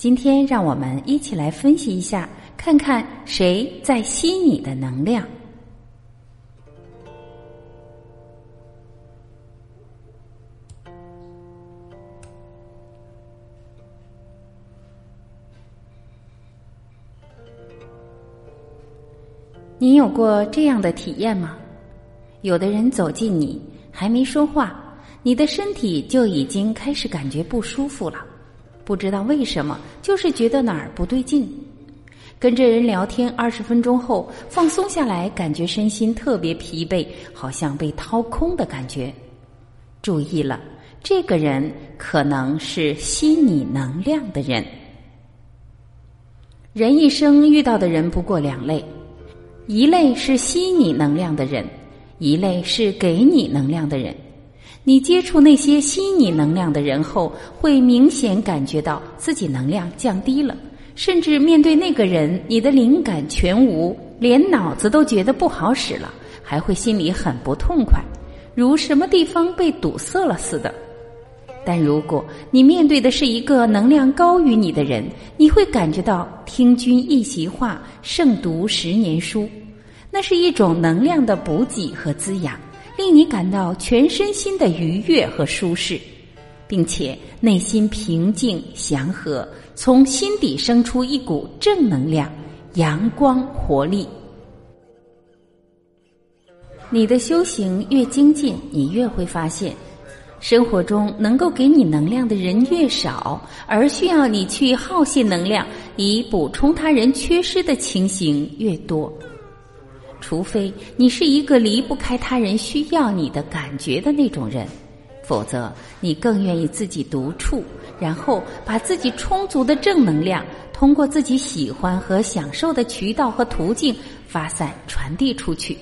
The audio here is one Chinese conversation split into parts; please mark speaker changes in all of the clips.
Speaker 1: 今天让我们一起来分析一下，看看谁在吸你的能量。你有过这样的体验吗？有的人走近你，还没说话，你的身体就已经开始感觉不舒服了。不知道为什么，就是觉得哪儿不对劲。跟这人聊天二十分钟后，放松下来，感觉身心特别疲惫，好像被掏空的感觉。注意了，这个人可能是吸你能量的人。人一生遇到的人不过两类，一类是吸你能量的人，一类是给你能量的人。你接触那些吸你能量的人后，会明显感觉到自己能量降低了，甚至面对那个人，你的灵感全无，连脑子都觉得不好使了，还会心里很不痛快，如什么地方被堵塞了似的。但如果你面对的是一个能量高于你的人，你会感觉到听君一席话，胜读十年书，那是一种能量的补给和滋养。令你感到全身心的愉悦和舒适，并且内心平静祥和，从心底生出一股正能量、阳光活力。你的修行越精进，你越会发现，生活中能够给你能量的人越少，而需要你去耗泄能量以补充他人缺失的情形越多。除非你是一个离不开他人需要你的感觉的那种人，否则你更愿意自己独处，然后把自己充足的正能量通过自己喜欢和享受的渠道和途径发散传递出去，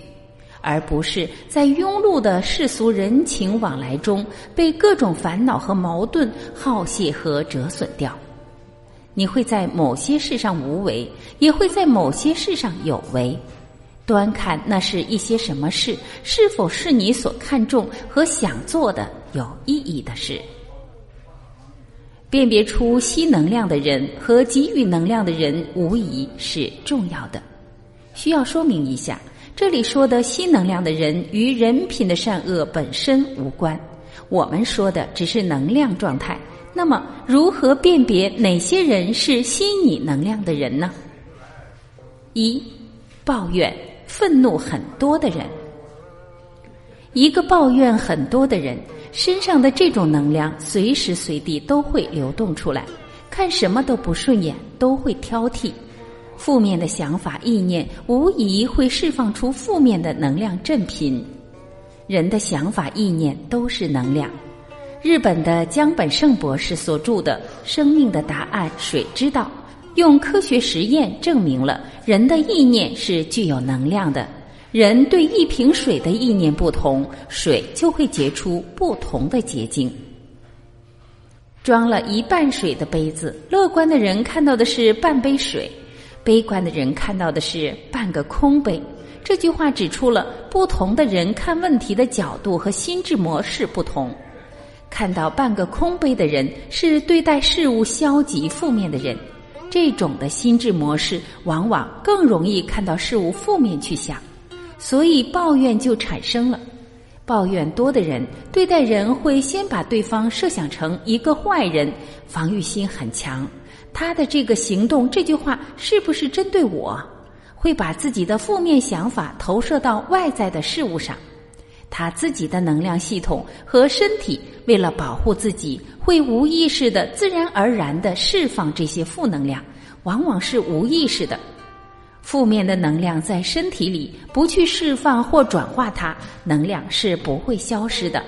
Speaker 1: 而不是在庸碌的世俗人情往来中被各种烦恼和矛盾耗泄和折损掉。你会在某些事上无为，也会在某些事上有为。端看那是一些什么事，是否是你所看重和想做的有意义的事？辨别出吸能量的人和给予能量的人，无疑是重要的。需要说明一下，这里说的吸能量的人与人品的善恶本身无关，我们说的只是能量状态。那么，如何辨别哪些人是吸你能量的人呢？一，抱怨。愤怒很多的人，一个抱怨很多的人身上的这种能量，随时随地都会流动出来，看什么都不顺眼，都会挑剔，负面的想法意念无疑会释放出负面的能量振频。人的想法意念都是能量。日本的江本胜博士所著的《生命的答案：水之道》。用科学实验证明了人的意念是具有能量的。人对一瓶水的意念不同，水就会结出不同的结晶。装了一半水的杯子，乐观的人看到的是半杯水，悲观的人看到的是半个空杯。这句话指出了不同的人看问题的角度和心智模式不同。看到半个空杯的人是对待事物消极负面的人。这种的心智模式往往更容易看到事物负面去想，所以抱怨就产生了。抱怨多的人对待人会先把对方设想成一个坏人，防御心很强。他的这个行动、这句话是不是针对我？会把自己的负面想法投射到外在的事物上。他自己的能量系统和身体为了保护自己，会无意识的、自然而然的释放这些负能量，往往是无意识的。负面的能量在身体里不去释放或转化它，能量是不会消失的。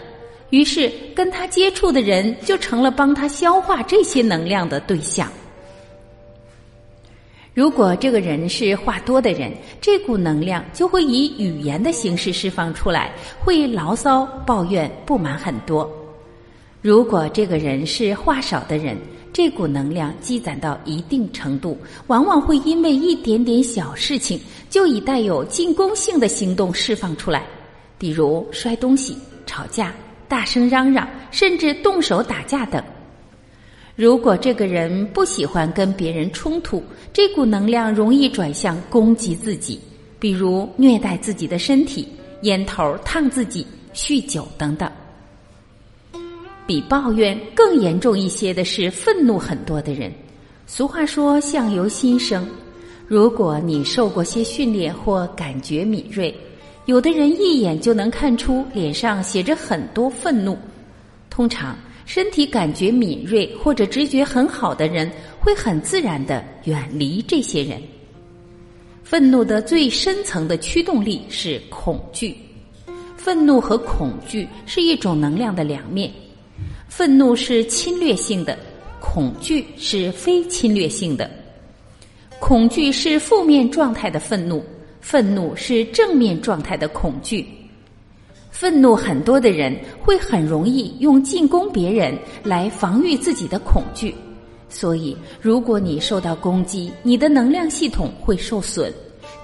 Speaker 1: 于是跟他接触的人就成了帮他消化这些能量的对象。如果这个人是话多的人，这股能量就会以语言的形式释放出来，会牢骚、抱怨、不满很多。如果这个人是话少的人，这股能量积攒到一定程度，往往会因为一点点小事情，就以带有进攻性的行动释放出来，比如摔东西、吵架、大声嚷嚷，甚至动手打架等。如果这个人不喜欢跟别人冲突，这股能量容易转向攻击自己，比如虐待自己的身体、烟头烫自己、酗酒等等。比抱怨更严重一些的是愤怒很多的人。俗话说“相由心生”，如果你受过些训练或感觉敏锐，有的人一眼就能看出脸上写着很多愤怒。通常，身体感觉敏锐或者直觉很好的人，会很自然的远离这些人。愤怒的最深层的驱动力是恐惧，愤怒和恐惧是一种能量的两面。愤怒是侵略性的，恐惧是非侵略性的。恐惧是负面状态的愤怒，愤怒是正面状态的恐惧。愤怒很多的人会很容易用进攻别人来防御自己的恐惧，所以如果你受到攻击，你的能量系统会受损。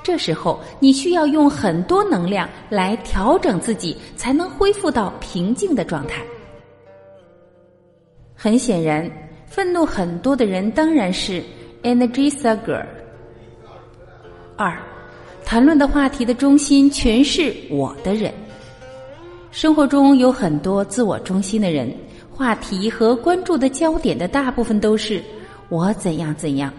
Speaker 1: 这时候你需要用很多能量来调整自己，才能恢复到平静的状态。很显然，愤怒很多的人当然是 energy sucker。二，谈论的话题的中心全是我的人。生活中有很多自我中心的人，话题和关注的焦点的大部分都是我怎样怎样，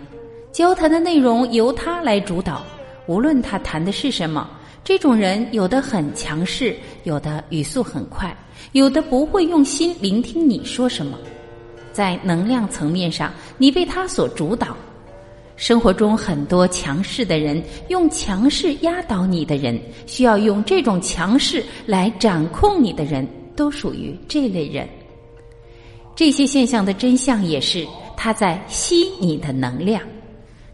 Speaker 1: 交谈的内容由他来主导，无论他谈的是什么。这种人有的很强势，有的语速很快，有的不会用心聆听你说什么。在能量层面上，你被他所主导。生活中很多强势的人，用强势压倒你的人，需要用这种强势来掌控你的人，都属于这类人。这些现象的真相也是他在吸你的能量，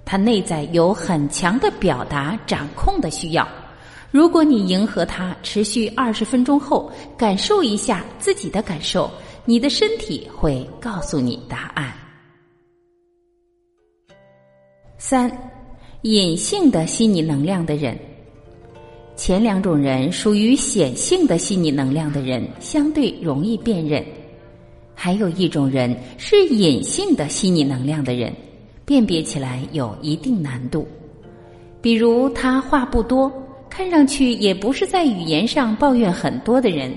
Speaker 1: 他内在有很强的表达、掌控的需要。如果你迎合他，持续二十分钟后，感受一下自己的感受。你的身体会告诉你答案。三，隐性的吸你能量的人，前两种人属于显性的吸你能量的人，相对容易辨认；还有一种人是隐性的吸你能量的人，辨别起来有一定难度。比如他话不多，看上去也不是在语言上抱怨很多的人。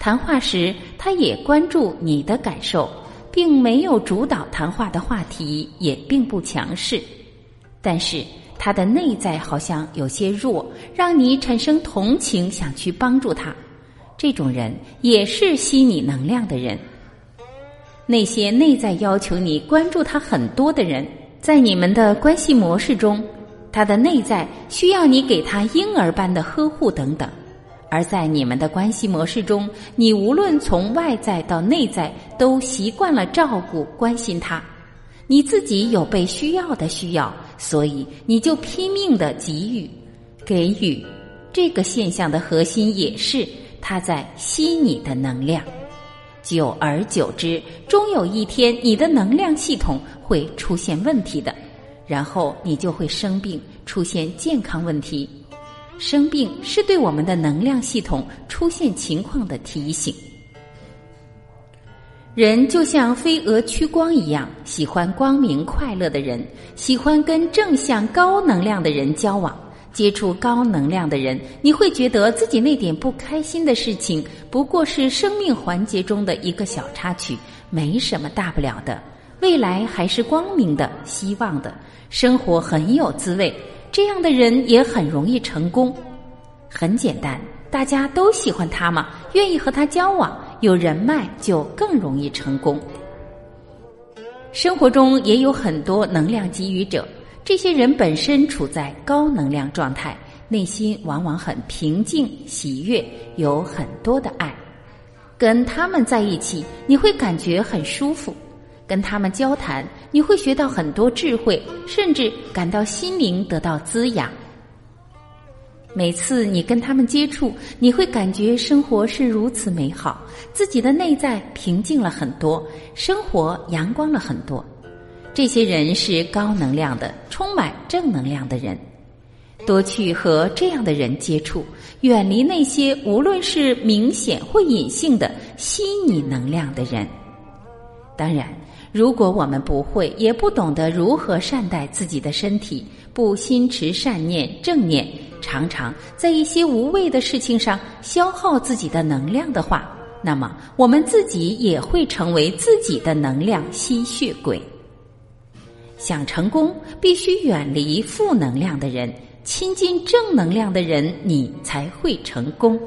Speaker 1: 谈话时，他也关注你的感受，并没有主导谈话的话题，也并不强势。但是他的内在好像有些弱，让你产生同情，想去帮助他。这种人也是吸你能量的人。那些内在要求你关注他很多的人，在你们的关系模式中，他的内在需要你给他婴儿般的呵护等等。而在你们的关系模式中，你无论从外在到内在，都习惯了照顾、关心他。你自己有被需要的需要，所以你就拼命的给予、给予。这个现象的核心也是它在吸你的能量。久而久之，终有一天你的能量系统会出现问题的，然后你就会生病，出现健康问题。生病是对我们的能量系统出现情况的提醒。人就像飞蛾趋光一样，喜欢光明快乐的人，喜欢跟正向高能量的人交往，接触高能量的人，你会觉得自己那点不开心的事情，不过是生命环节中的一个小插曲，没什么大不了的。未来还是光明的，希望的，生活很有滋味。这样的人也很容易成功，很简单，大家都喜欢他嘛，愿意和他交往，有人脉就更容易成功。生活中也有很多能量给予者，这些人本身处在高能量状态，内心往往很平静、喜悦，有很多的爱，跟他们在一起，你会感觉很舒服。跟他们交谈，你会学到很多智慧，甚至感到心灵得到滋养。每次你跟他们接触，你会感觉生活是如此美好，自己的内在平静了很多，生活阳光了很多。这些人是高能量的，充满正能量的人。多去和这样的人接触，远离那些无论是明显或隐性的吸你能量的人。当然，如果我们不会也不懂得如何善待自己的身体，不心持善念正念。常常在一些无谓的事情上消耗自己的能量的话，那么我们自己也会成为自己的能量吸血鬼。想成功，必须远离负能量的人，亲近正能量的人，你才会成功。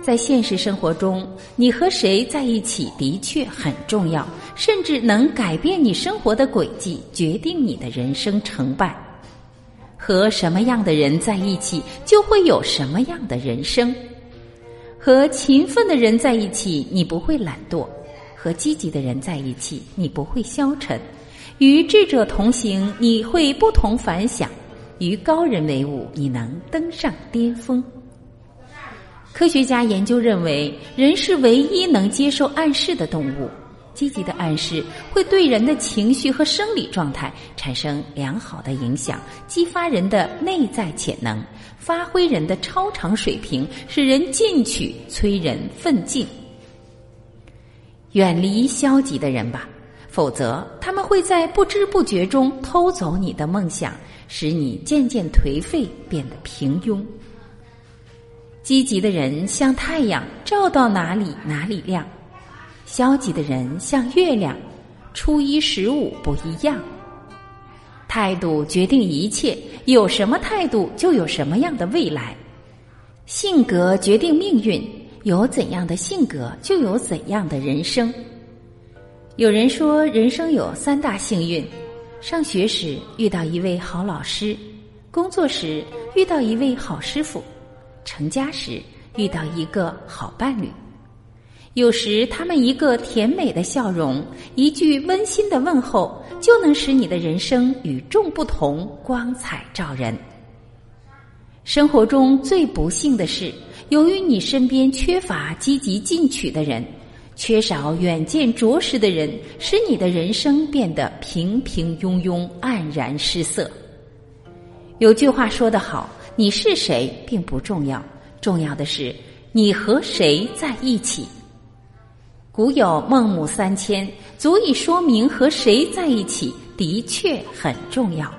Speaker 1: 在现实生活中，你和谁在一起的确很重要，甚至能改变你生活的轨迹，决定你的人生成败。和什么样的人在一起，就会有什么样的人生。和勤奋的人在一起，你不会懒惰；和积极的人在一起，你不会消沉；与智者同行，你会不同凡响；与高人为伍，你能登上巅峰。科学家研究认为，人是唯一能接受暗示的动物。积极的暗示会对人的情绪和生理状态产生良好的影响，激发人的内在潜能，发挥人的超常水平，使人进取，催人奋进。远离消极的人吧，否则他们会在不知不觉中偷走你的梦想，使你渐渐颓废，变得平庸。积极的人像太阳，照到哪里哪里亮。消极的人像月亮，初一十五不一样。态度决定一切，有什么态度就有什么样的未来。性格决定命运，有怎样的性格就有怎样的人生。有人说，人生有三大幸运：上学时遇到一位好老师，工作时遇到一位好师傅，成家时遇到一个好伴侣。有时，他们一个甜美的笑容，一句温馨的问候，就能使你的人生与众不同，光彩照人。生活中最不幸的是，由于你身边缺乏积极进取的人，缺少远见卓识的人，使你的人生变得平平庸庸、黯然失色。有句话说得好：“你是谁并不重要，重要的是你和谁在一起。”古有孟母三迁，足以说明和谁在一起的确很重要。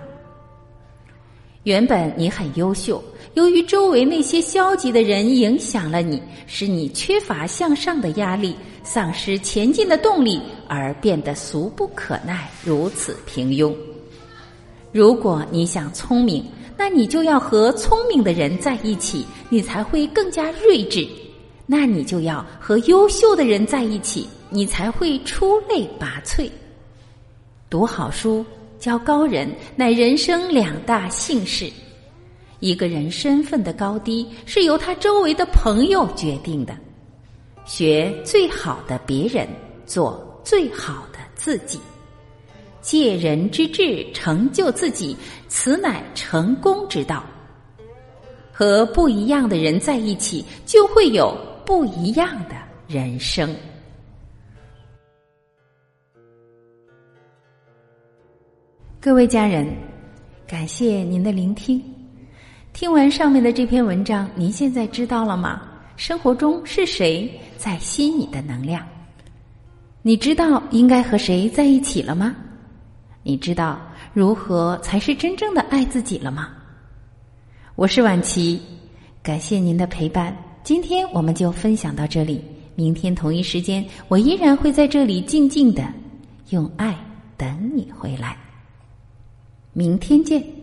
Speaker 1: 原本你很优秀，由于周围那些消极的人影响了你，使你缺乏向上的压力，丧失前进的动力，而变得俗不可耐，如此平庸。如果你想聪明，那你就要和聪明的人在一起，你才会更加睿智。那你就要和优秀的人在一起，你才会出类拔萃。读好书、交高人，乃人生两大幸事。一个人身份的高低，是由他周围的朋友决定的。学最好的别人，做最好的自己。借人之智，成就自己，此乃成功之道。和不一样的人在一起，就会有。不一样的人生。各位家人，感谢您的聆听。听完上面的这篇文章，您现在知道了吗？生活中是谁在吸你的能量？你知道应该和谁在一起了吗？你知道如何才是真正的爱自己了吗？我是婉琪，感谢您的陪伴。今天我们就分享到这里，明天同一时间，我依然会在这里静静的用爱等你回来。明天见。